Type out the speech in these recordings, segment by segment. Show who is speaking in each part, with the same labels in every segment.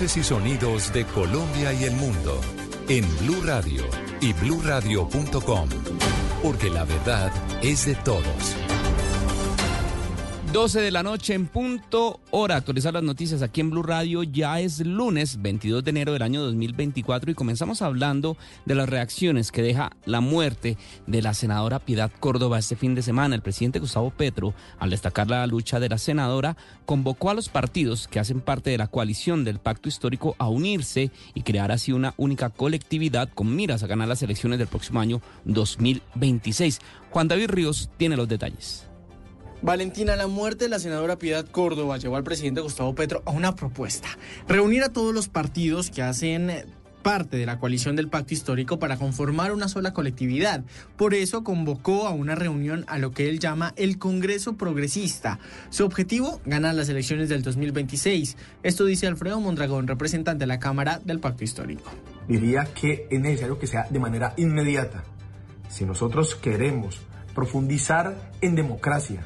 Speaker 1: Voces y sonidos de Colombia y el mundo en Blue Radio y bluradio.com, porque la verdad es de todos. 12 de la noche en punto, hora actualizar las noticias aquí en Blue Radio. Ya es lunes 22 de enero del año 2024 y comenzamos hablando de las reacciones que deja la muerte de la senadora Piedad Córdoba este fin de semana. El presidente Gustavo Petro, al destacar la lucha de la senadora, convocó a los partidos que hacen parte de la coalición del pacto histórico a unirse y crear así una única colectividad con miras a ganar las elecciones del próximo año 2026. Juan David Ríos tiene los detalles. Valentina, la muerte de la senadora Piedad Córdoba llevó al presidente Gustavo Petro a una propuesta. Reunir a todos los partidos que hacen parte de la coalición del pacto histórico para conformar una sola colectividad. Por eso convocó a una reunión a lo que él llama el Congreso Progresista. Su objetivo, ganar las elecciones del 2026. Esto dice Alfredo Mondragón, representante de la Cámara del Pacto Histórico. Diría que es necesario que sea de manera inmediata.
Speaker 2: Si nosotros queremos profundizar en democracia,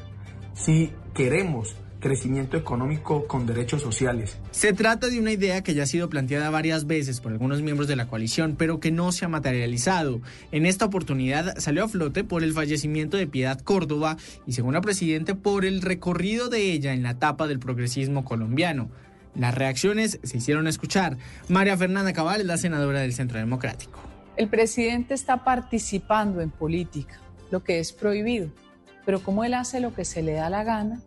Speaker 2: si queremos crecimiento económico con derechos sociales. Se trata de una idea que ya ha sido planteada varias veces por algunos miembros
Speaker 1: de la coalición, pero que no se ha materializado. En esta oportunidad salió a flote por el fallecimiento de Piedad Córdoba y, según la presidenta, por el recorrido de ella en la etapa del progresismo colombiano. Las reacciones se hicieron escuchar. María Fernanda Cabal es la senadora del Centro Democrático. El presidente está participando en política,
Speaker 3: lo que es prohibido pero como él hace lo que se le da la gana,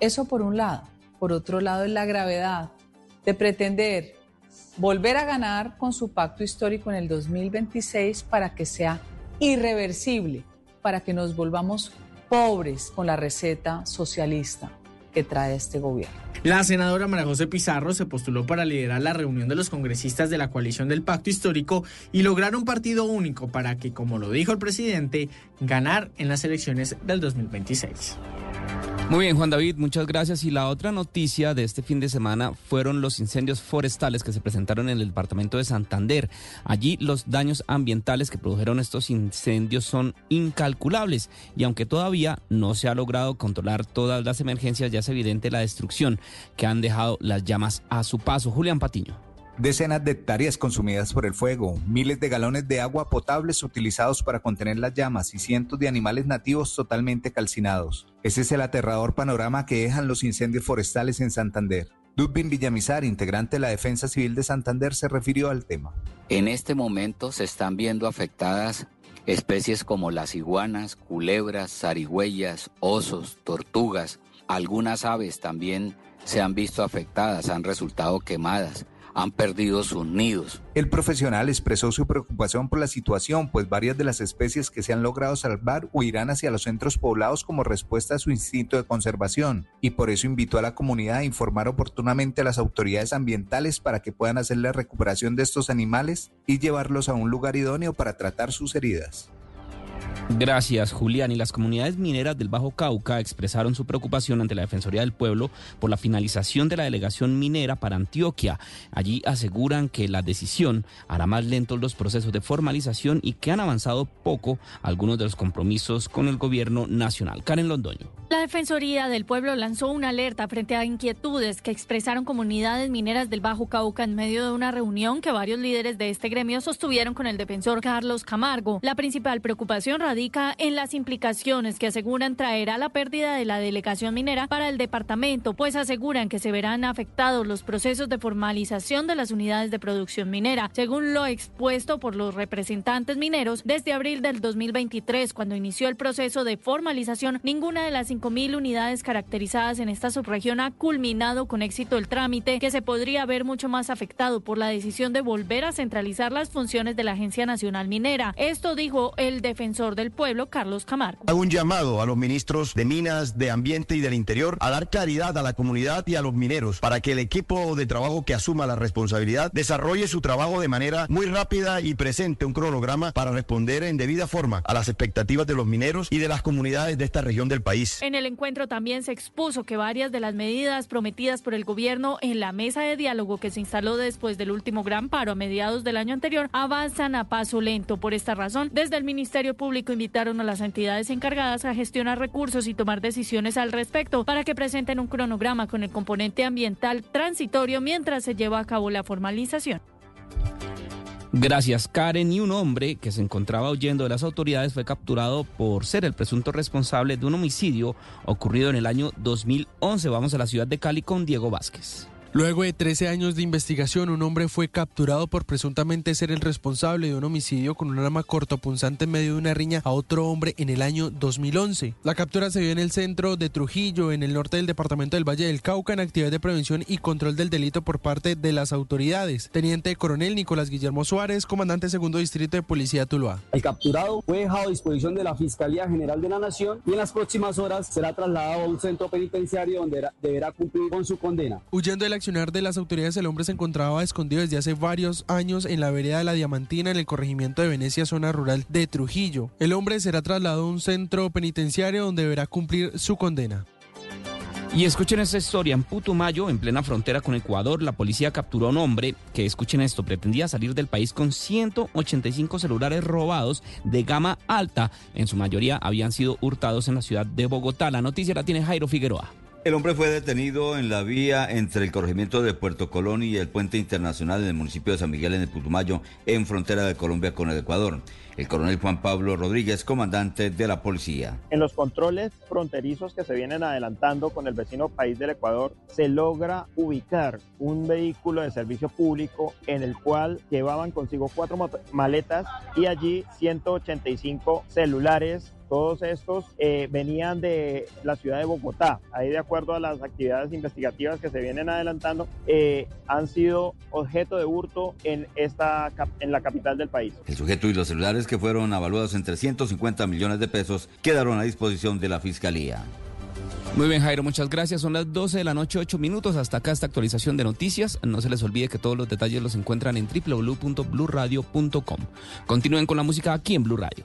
Speaker 3: eso por un lado. Por otro lado es la gravedad de pretender volver a ganar con su pacto histórico en el 2026 para que sea irreversible, para que nos volvamos pobres con la receta socialista que trae este gobierno. La
Speaker 1: senadora María José Pizarro se postuló para liderar la reunión de los congresistas de la coalición del Pacto Histórico y lograr un partido único para que, como lo dijo el presidente, ganar en las elecciones del 2026. Muy bien, Juan David, muchas gracias. Y la otra noticia de este fin de semana fueron los incendios forestales que se presentaron en el departamento de Santander. Allí los daños ambientales que produjeron estos incendios son incalculables y aunque todavía no se ha logrado controlar todas las emergencias, ya es evidente la destrucción que han dejado las llamas a su paso. Julián Patiño. Decenas de hectáreas consumidas por el fuego, miles de galones de agua
Speaker 4: potable utilizados para contener las llamas y cientos de animales nativos totalmente calcinados. Ese es el aterrador panorama que dejan los incendios forestales en Santander. Dubin Villamizar, integrante de la Defensa Civil de Santander, se refirió al tema. En este momento se están
Speaker 5: viendo afectadas especies como las iguanas, culebras, zarigüeyas, osos, tortugas. Algunas aves también se han visto afectadas, han resultado quemadas han perdido sus nidos. El profesional expresó su
Speaker 6: preocupación por la situación, pues varias de las especies que se han logrado salvar huirán hacia los centros poblados como respuesta a su instinto de conservación, y por eso invitó a la comunidad a informar oportunamente a las autoridades ambientales para que puedan hacer la recuperación de estos animales y llevarlos a un lugar idóneo para tratar sus heridas.
Speaker 1: Gracias, Julián. Y las comunidades mineras del Bajo Cauca expresaron su preocupación ante la Defensoría del Pueblo por la finalización de la delegación minera para Antioquia. Allí aseguran que la decisión hará más lentos los procesos de formalización y que han avanzado poco algunos de los compromisos con el gobierno nacional. Karen Londoño. La Defensoría del Pueblo lanzó una
Speaker 7: alerta frente a inquietudes que expresaron comunidades mineras del Bajo Cauca en medio de una reunión que varios líderes de este gremio sostuvieron con el defensor Carlos Camargo. La principal preocupación radica en las implicaciones que aseguran traerá la pérdida de la delegación minera para el departamento, pues aseguran que se verán afectados los procesos de formalización de las unidades de producción minera, según lo expuesto por los representantes mineros desde abril del 2023, cuando inició el proceso de formalización, ninguna de las mil unidades caracterizadas en esta subregión ha culminado con éxito el trámite que se podría ver mucho más afectado por la decisión de volver a centralizar las funciones de la Agencia Nacional Minera. Esto dijo el defensor del pueblo, Carlos Camargo. Hago un llamado a los ministros de Minas,
Speaker 8: de Ambiente y del Interior a dar claridad a la comunidad y a los mineros para que el equipo de trabajo que asuma la responsabilidad desarrolle su trabajo de manera muy rápida y presente un cronograma para responder en debida forma a las expectativas de los mineros y de las comunidades de esta región del país. En en el encuentro también se expuso que varias de las medidas prometidas
Speaker 9: por el gobierno en la mesa de diálogo que se instaló después del último gran paro a mediados del año anterior avanzan a paso lento. Por esta razón, desde el Ministerio Público invitaron a las entidades encargadas a gestionar recursos y tomar decisiones al respecto para que presenten un cronograma con el componente ambiental transitorio mientras se lleva a cabo la formalización.
Speaker 1: Gracias, Karen. Y un hombre que se encontraba huyendo de las autoridades fue capturado por ser el presunto responsable de un homicidio ocurrido en el año 2011. Vamos a la ciudad de Cali con Diego Vázquez. Luego de 13 años de investigación, un hombre fue capturado por presuntamente ser el
Speaker 10: responsable de un homicidio con un arma cortopunzante en medio de una riña a otro hombre en el año 2011. La captura se dio en el centro de Trujillo, en el norte del departamento del Valle del Cauca, en actividad de prevención y control del delito por parte de las autoridades. Teniente Coronel Nicolás Guillermo Suárez, comandante segundo distrito de Policía Tuluá. El capturado fue dejado
Speaker 11: a disposición de la Fiscalía General de la Nación y en las próximas horas será trasladado a un centro penitenciario donde deberá cumplir con su condena. Huyendo de la de las autoridades,
Speaker 12: el hombre se encontraba escondido desde hace varios años en la vereda de la Diamantina, en el corregimiento de Venecia, zona rural de Trujillo. El hombre será trasladado a un centro penitenciario donde deberá cumplir su condena. Y escuchen esta historia. En Putumayo, en plena frontera con Ecuador,
Speaker 1: la policía capturó a un hombre que, escuchen esto, pretendía salir del país con 185 celulares robados de gama alta. En su mayoría habían sido hurtados en la ciudad de Bogotá. La noticia la tiene Jairo Figueroa. El hombre fue detenido en la vía entre el corregimiento de Puerto Colón y el
Speaker 13: puente internacional en el municipio de San Miguel en el Putumayo, en frontera de Colombia con el Ecuador. El coronel Juan Pablo Rodríguez, comandante de la policía. En los controles fronterizos que
Speaker 14: se vienen adelantando con el vecino país del Ecuador, se logra ubicar un vehículo de servicio público en el cual llevaban consigo cuatro maletas y allí 185 celulares todos estos eh, venían de la ciudad de Bogotá. Ahí, de acuerdo a las actividades investigativas que se vienen adelantando, eh, han sido objeto de hurto en, esta, en la capital del país. El sujeto y los celulares que fueron avaluados
Speaker 13: en 350 millones de pesos quedaron a disposición de la Fiscalía. Muy bien, Jairo, muchas gracias.
Speaker 1: Son las 12 de la noche, 8 minutos. Hasta acá esta actualización de noticias. No se les olvide que todos los detalles los encuentran en www.bluradio.com. Continúen con la música aquí en Blue Radio.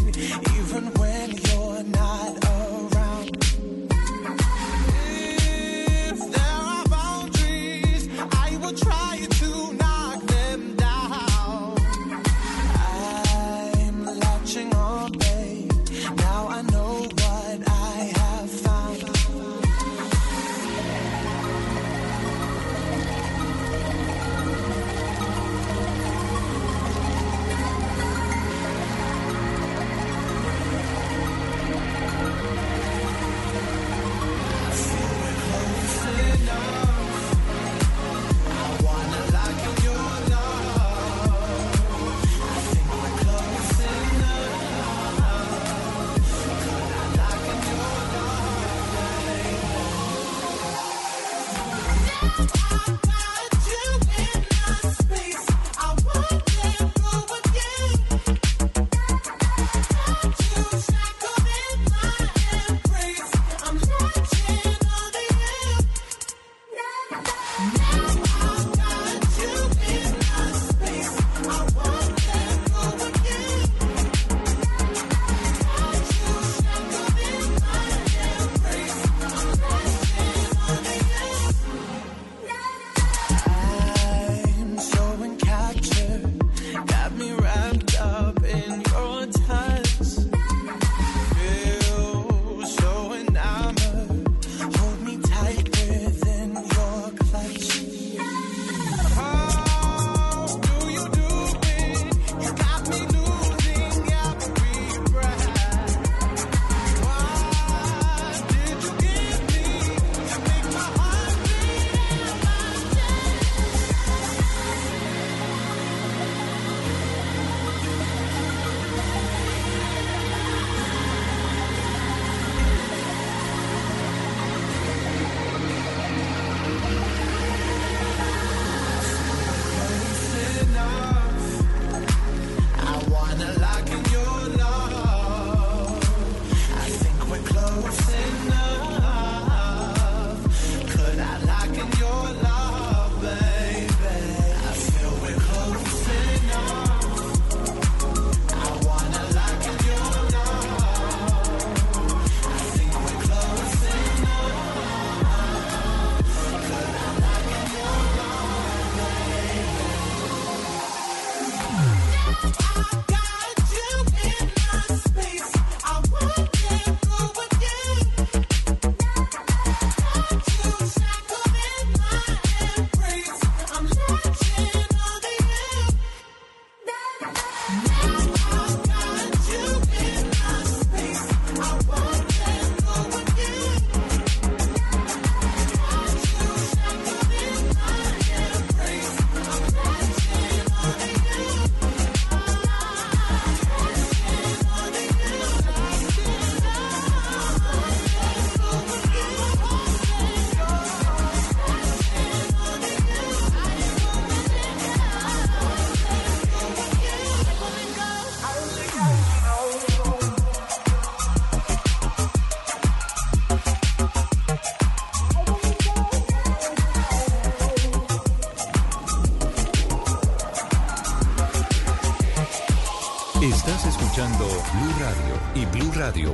Speaker 1: even when you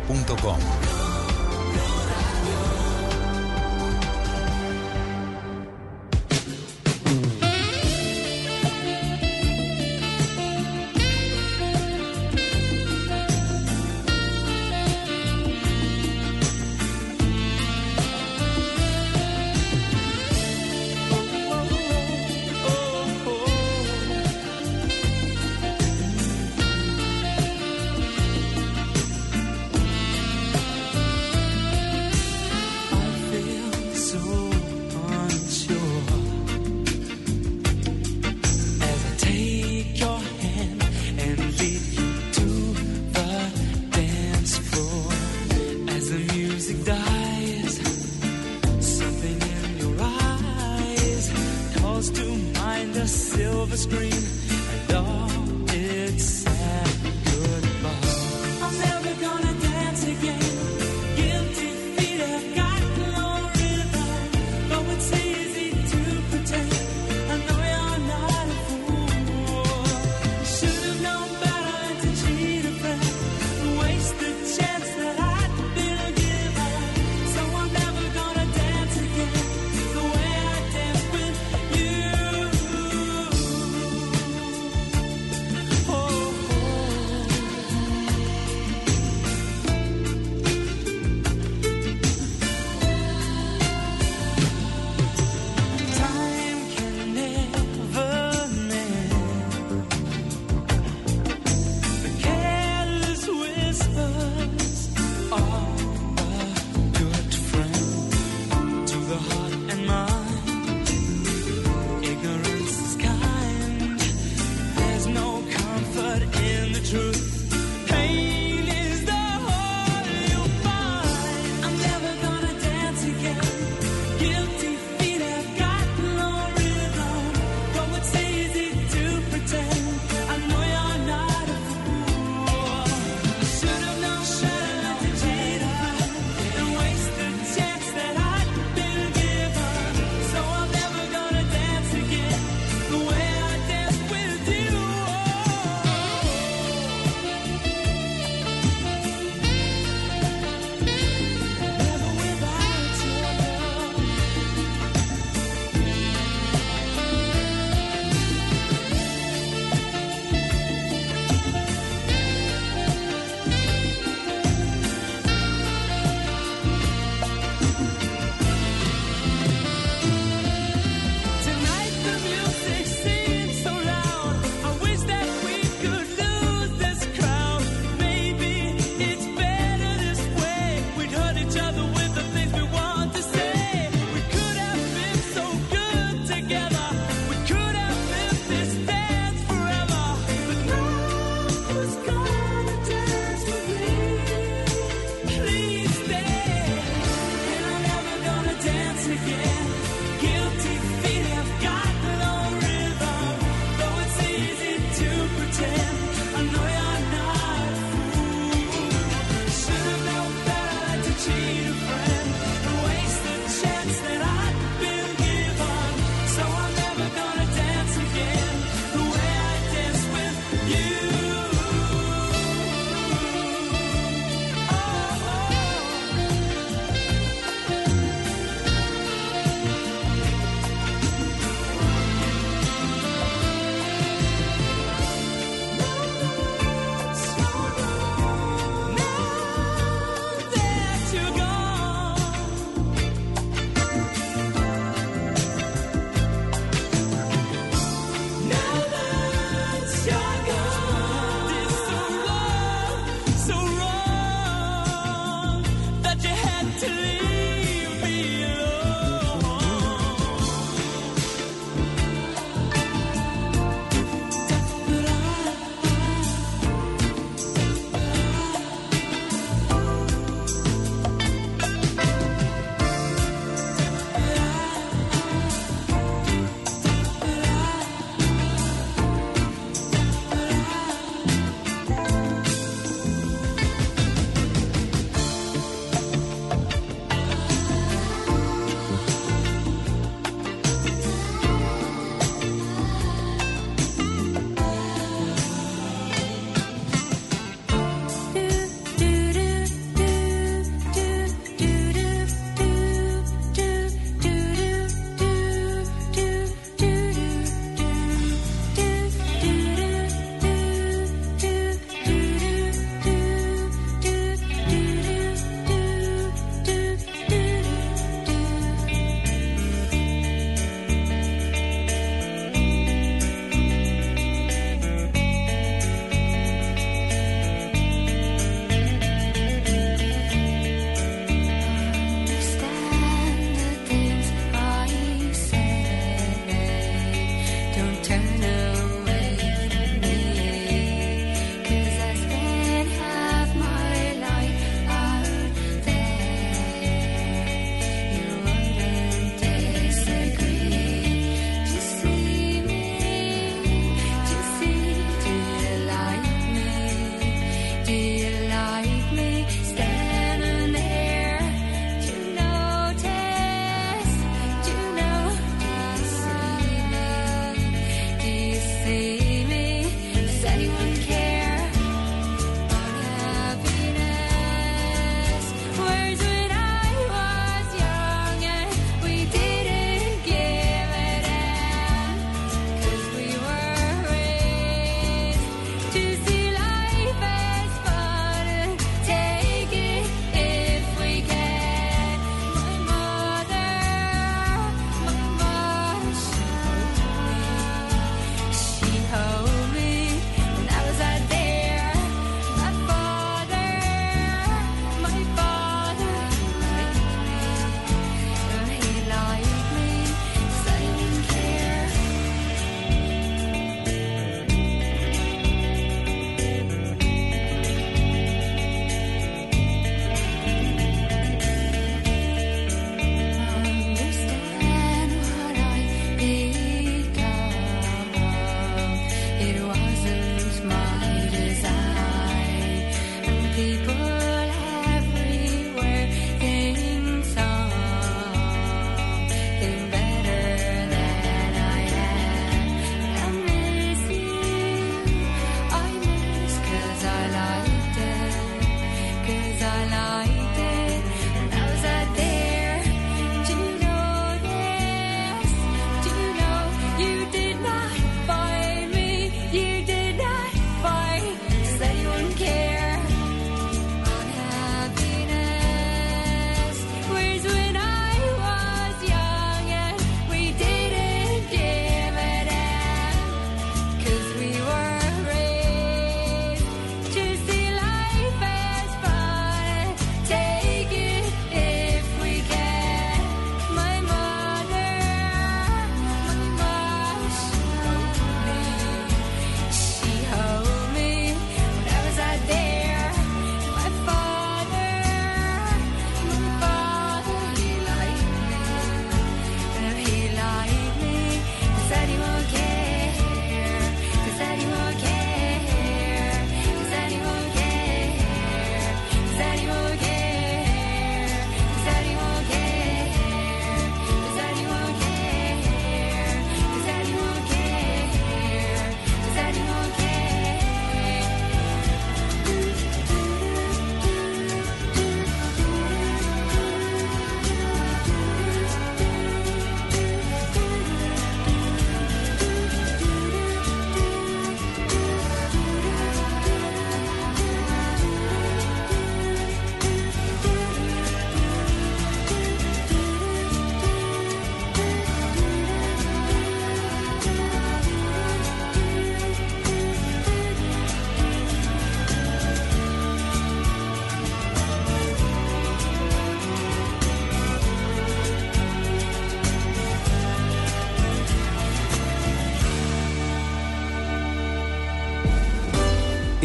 Speaker 1: com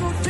Speaker 15: so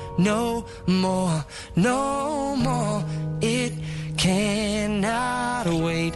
Speaker 16: no more, no more. It cannot wait.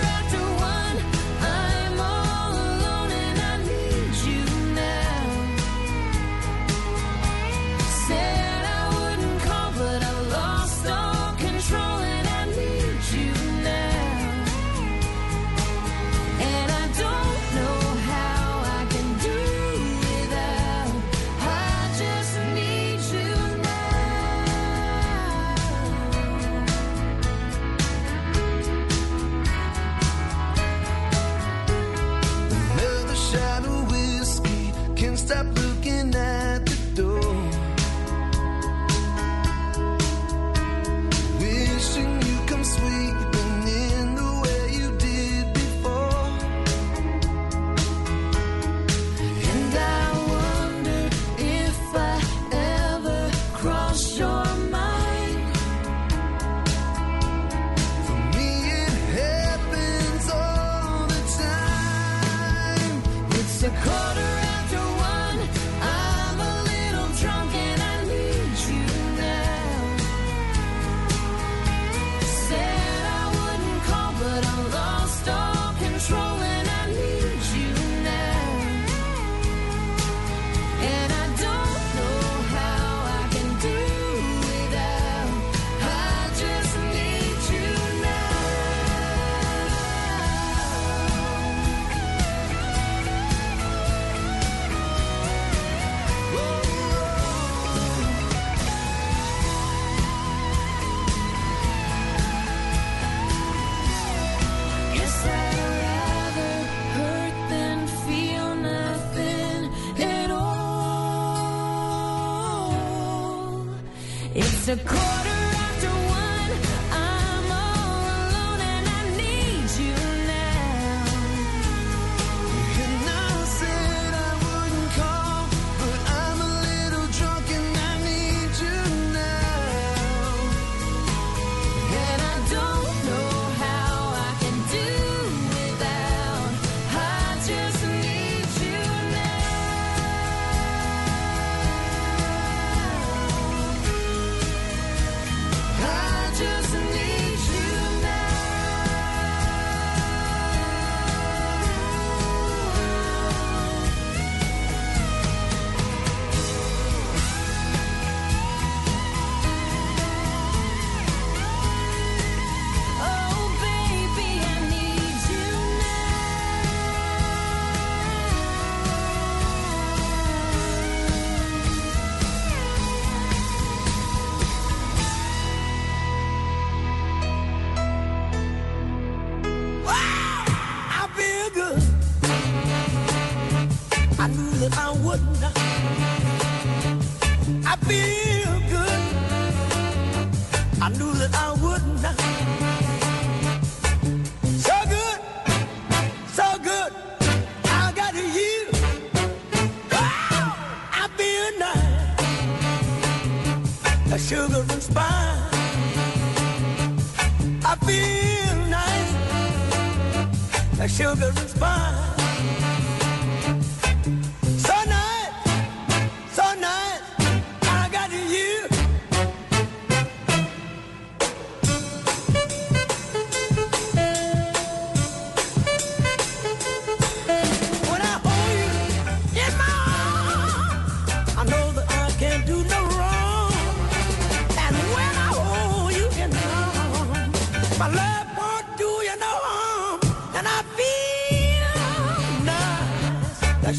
Speaker 17: a quarter.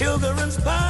Speaker 18: children's pie.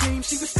Speaker 19: she was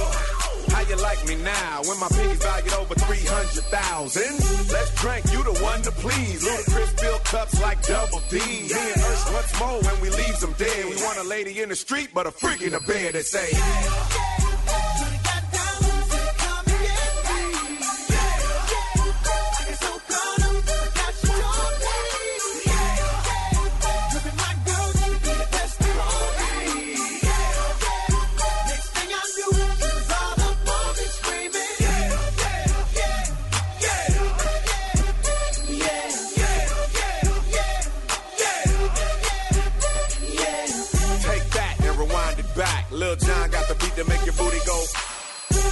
Speaker 20: you like me now when my piggy's valued over 300,000? Let's drink, you the one to please. Ludacris filled cups like double D. Me and Ursh once more when we leave them dead. We want a lady in the street, but a freak in the bed that say.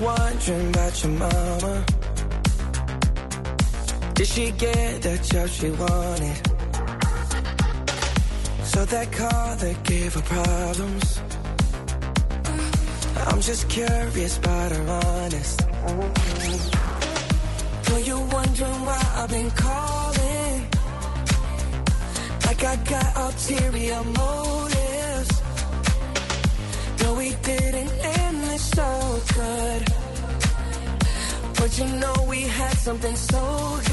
Speaker 21: was wondering about your mama. Did she get that job she wanted? So that car that gave her problems. I'm just curious but I'm honest. Though you're wondering why I've been calling. Like I got ulterior motives. No, we didn't so good. But you know we had something so good.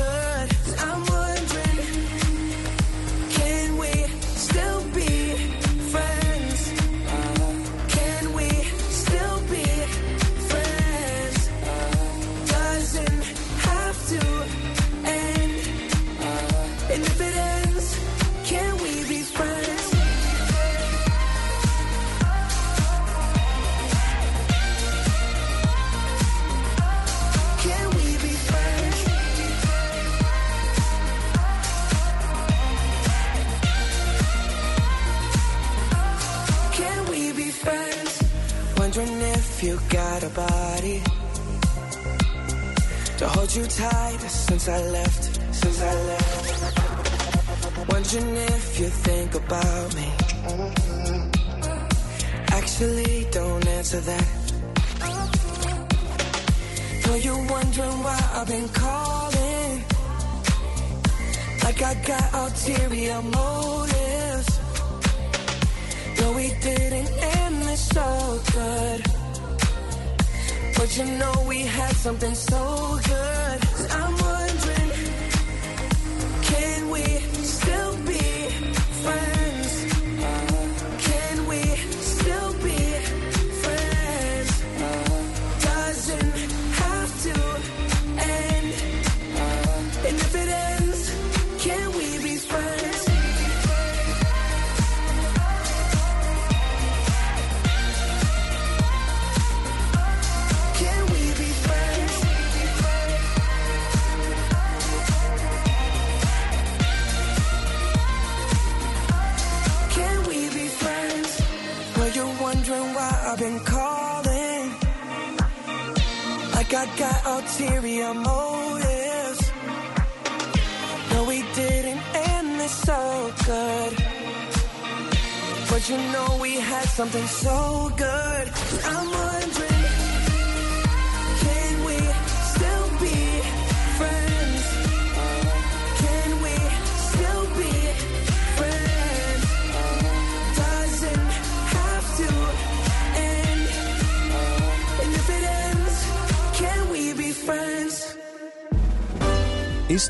Speaker 21: you tight since I left, since I left. Wondering if you think about me. Actually, don't answer that. Know you're wondering why I've been calling. Like I got ulterior motives. No, we didn't end this so good. But you know we had something so good got ulterior motives. No, we didn't end this so good. But you know we had something so good. I'm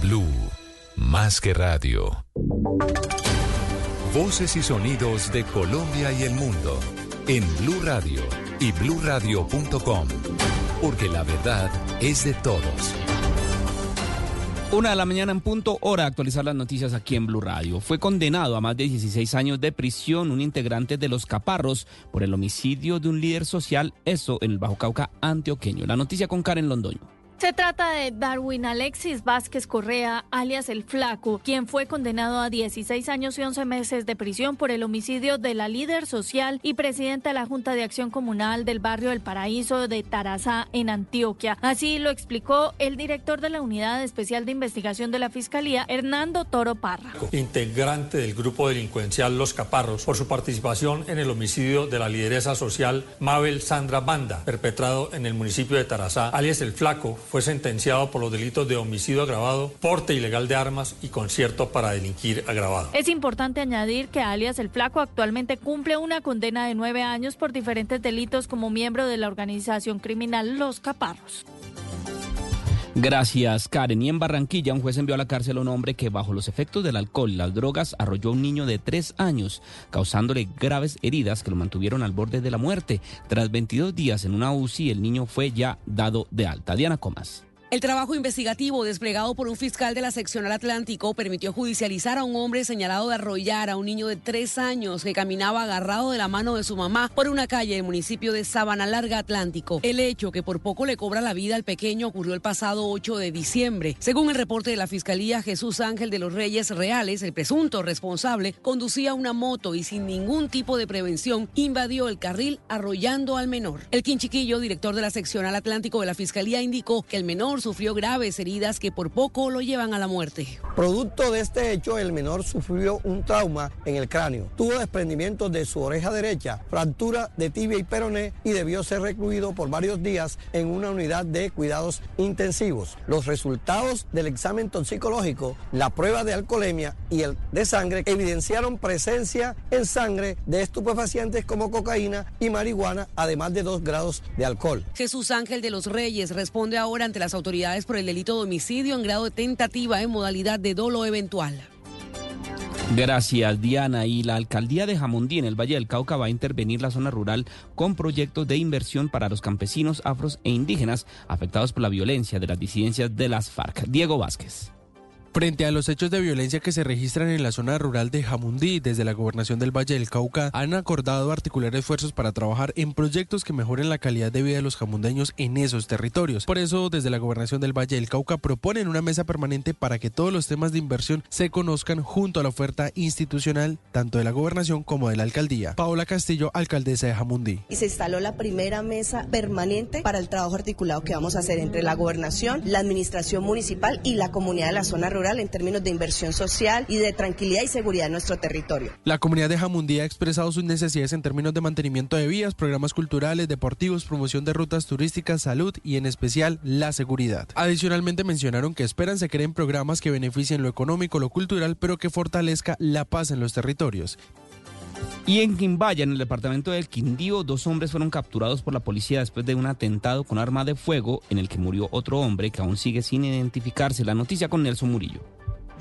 Speaker 19: Blue, más que radio. Voces y sonidos de Colombia y el mundo en Blue Radio y bluradio.com, porque la verdad es de todos.
Speaker 22: Una de la mañana en punto, hora actualizar las noticias aquí en Blue Radio. Fue condenado a más de 16 años de prisión un integrante de Los Caparros por el homicidio de un líder social, eso en el Bajo Cauca antioqueño. La noticia con Karen Londoño.
Speaker 23: Se trata de Darwin Alexis Vázquez Correa, alias El Flaco, quien fue condenado a 16 años y 11 meses de prisión por el homicidio de la líder social y presidenta de la Junta de Acción Comunal del barrio El Paraíso de Tarazá, en Antioquia. Así lo explicó el director de la Unidad Especial de Investigación de la Fiscalía, Hernando Toro Parra.
Speaker 24: Integrante del grupo delincuencial Los Caparros, por su participación en el homicidio de la lideresa social Mabel Sandra Banda, perpetrado en el municipio de Tarazá, alias El Flaco fue sentenciado por los delitos de homicidio agravado, porte ilegal de armas y concierto para delinquir agravado.
Speaker 23: Es importante añadir que alias El Flaco actualmente cumple una condena de nueve años por diferentes delitos como miembro de la organización criminal Los Caparros.
Speaker 22: Gracias, Karen. Y en Barranquilla, un juez envió a la cárcel a un hombre que, bajo los efectos del alcohol y las drogas, arrolló a un niño de tres años, causándole graves heridas que lo mantuvieron al borde de la muerte. Tras 22 días en una UCI, el niño fue ya dado de alta. Diana Comas.
Speaker 25: El trabajo investigativo desplegado por un fiscal de la seccional Atlántico permitió judicializar a un hombre señalado de arrollar a un niño de tres años que caminaba agarrado de la mano de su mamá por una calle del municipio de Sabana Larga Atlántico. El hecho que por poco le cobra la vida al pequeño ocurrió el pasado 8 de diciembre. Según el reporte de la Fiscalía, Jesús Ángel de los Reyes Reales, el presunto responsable, conducía una moto y sin ningún tipo de prevención invadió el carril arrollando al menor. El Quinchiquillo, director de la seccional Atlántico de la Fiscalía, indicó que el menor sufrió graves heridas que por poco lo llevan a la muerte.
Speaker 26: Producto de este hecho, el menor sufrió un trauma en el cráneo. Tuvo desprendimientos de su oreja derecha, fractura de tibia y peroné y debió ser recluido por varios días en una unidad de cuidados intensivos. Los resultados del examen toxicológico, la prueba de alcoholemia y el de sangre evidenciaron presencia en sangre de estupefacientes como cocaína y marihuana, además de dos grados de alcohol.
Speaker 25: Jesús Ángel de los Reyes responde ahora ante las autoridades por el delito de homicidio en grado de tentativa en modalidad de dolo eventual.
Speaker 22: Gracias, Diana. Y la alcaldía de Jamundí, en el Valle del Cauca, va a intervenir la zona rural con proyectos de inversión para los campesinos afros e indígenas afectados por la violencia de las disidencias de las FARC. Diego Vázquez.
Speaker 27: Frente a los hechos de violencia que se registran en la zona rural de Jamundí, desde la gobernación del Valle del Cauca han acordado articular esfuerzos para trabajar en proyectos que mejoren la calidad de vida de los jamundeños en esos territorios. Por eso, desde la gobernación del Valle del Cauca proponen una mesa permanente para que todos los temas de inversión se conozcan junto a la oferta institucional tanto de la gobernación como de la alcaldía. Paola Castillo, alcaldesa de Jamundí.
Speaker 28: Y se instaló la primera mesa permanente para el trabajo articulado que vamos a hacer entre la gobernación, la administración municipal y la comunidad de la zona rural en términos de inversión social y de tranquilidad y seguridad en nuestro territorio.
Speaker 27: La comunidad de Jamundí ha expresado sus necesidades en términos de mantenimiento de vías, programas culturales, deportivos, promoción de rutas turísticas, salud y en especial la seguridad. Adicionalmente mencionaron que esperan se creen programas que beneficien lo económico, lo cultural, pero que fortalezca la paz en los territorios.
Speaker 22: Y en Quimbaya, en el departamento del Quindío, dos hombres fueron capturados por la policía después de un atentado con arma de fuego en el que murió otro hombre que aún sigue sin identificarse. La noticia con Nelson Murillo.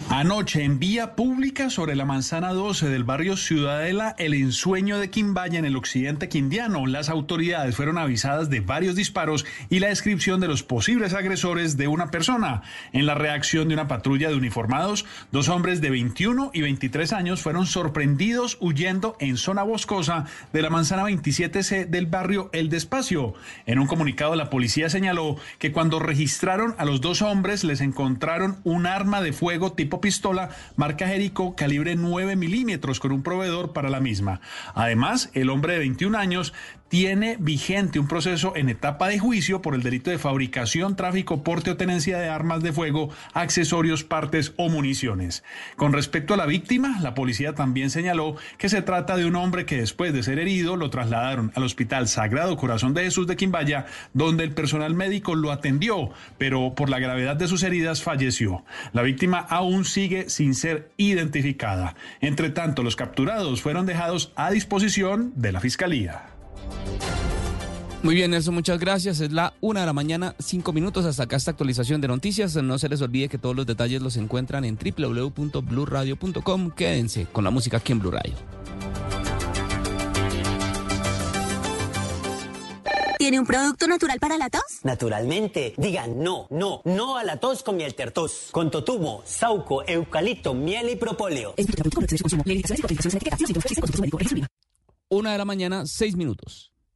Speaker 29: Anoche, en vía pública sobre la manzana 12 del barrio Ciudadela, el ensueño de Quimbaya en el occidente quindiano, las autoridades fueron avisadas de varios disparos y la descripción de los posibles agresores de una persona. En la reacción de una patrulla de uniformados, dos hombres de 21 y 23 años fueron sorprendidos huyendo en zona boscosa de la manzana 27C del barrio El Despacio. En un comunicado, la policía señaló que cuando registraron a los dos hombres les encontraron un arma de fuego tipo pistola marca Jerico calibre 9 milímetros con un proveedor para la misma. Además, el hombre de 21 años tiene vigente un proceso en etapa de juicio por el delito de fabricación, tráfico, porte o tenencia de armas de fuego, accesorios, partes o municiones. Con respecto a la víctima, la policía también señaló que se trata de un hombre que después de ser herido lo trasladaron al Hospital Sagrado Corazón de Jesús de Quimbaya, donde el personal médico lo atendió, pero por la gravedad de sus heridas falleció. La víctima aún sigue sin ser identificada. Entre tanto, los capturados fueron dejados a disposición de la Fiscalía.
Speaker 22: Muy bien, Nelson, muchas gracias. Es la una de la mañana, cinco minutos. Hasta acá esta actualización de noticias. No se les olvide que todos los detalles los encuentran en www.blurradio.com. Quédense con la música aquí en Blue Radio.
Speaker 30: ¿Tiene un producto natural para la tos?
Speaker 31: Naturalmente. Digan no, no, no a la tos con miel tertos. Con totumo, sauco, eucalipto, miel y propóleo.
Speaker 22: Una de la mañana, seis minutos.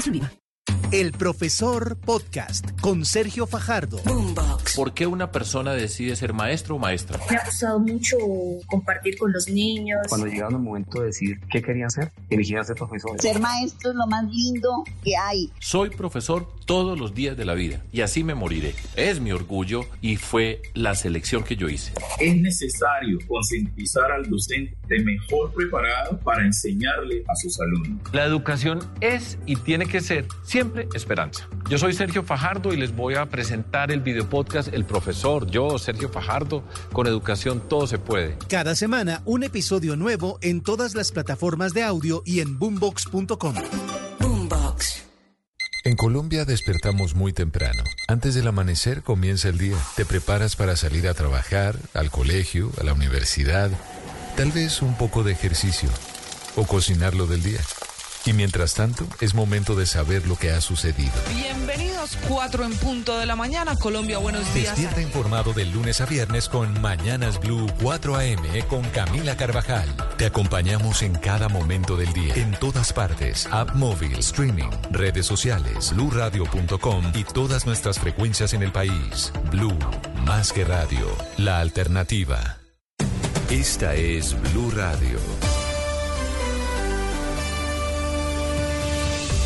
Speaker 32: 这水平。El profesor podcast con Sergio Fajardo.
Speaker 33: ¿Por qué una persona decide ser maestro o maestra?
Speaker 34: Me ha gustado mucho compartir con los niños.
Speaker 35: Cuando llegaba el momento de decir qué quería ser, elegían
Speaker 34: ser
Speaker 35: profesor.
Speaker 34: Ser maestro es lo más lindo que hay.
Speaker 33: Soy profesor todos los días de la vida y así me moriré. Es mi orgullo y fue la selección que yo hice.
Speaker 36: Es necesario concientizar al docente mejor preparado para enseñarle a sus alumnos.
Speaker 33: La educación es y tiene que ser siempre esperanza. Yo soy Sergio Fajardo y les voy a presentar el videopodcast El Profesor. Yo, Sergio Fajardo, con educación todo se puede.
Speaker 32: Cada semana un episodio nuevo en todas las plataformas de audio y en boombox.com. Boombox.
Speaker 37: En Colombia despertamos muy temprano. Antes del amanecer comienza el día. Te preparas para salir a trabajar, al colegio, a la universidad, tal vez un poco de ejercicio o cocinar lo del día. Y mientras tanto, es momento de saber lo que ha sucedido.
Speaker 38: Bienvenidos, 4 en punto de la mañana, Colombia, buenos días.
Speaker 32: Despierta informado del lunes a viernes con Mañanas Blue 4 AM con Camila Carvajal. Te acompañamos en cada momento del día, en todas partes, app móvil, streaming, redes sociales, bluradio.com y todas nuestras frecuencias en el país. Blue, más que radio, la alternativa. Esta es Blue Radio.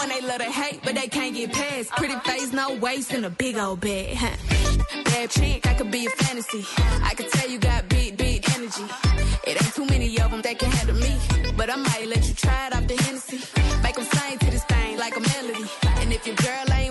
Speaker 32: one they love to hate, but they can't get past. Pretty face, no waist, and a big old bag. Bad chick, I could be a fantasy. I could tell you got big, big energy. It ain't too many of them that can handle me. But I might let you try it off the Hennessy. Make them sing to this thing like a melody. And if your girl ain't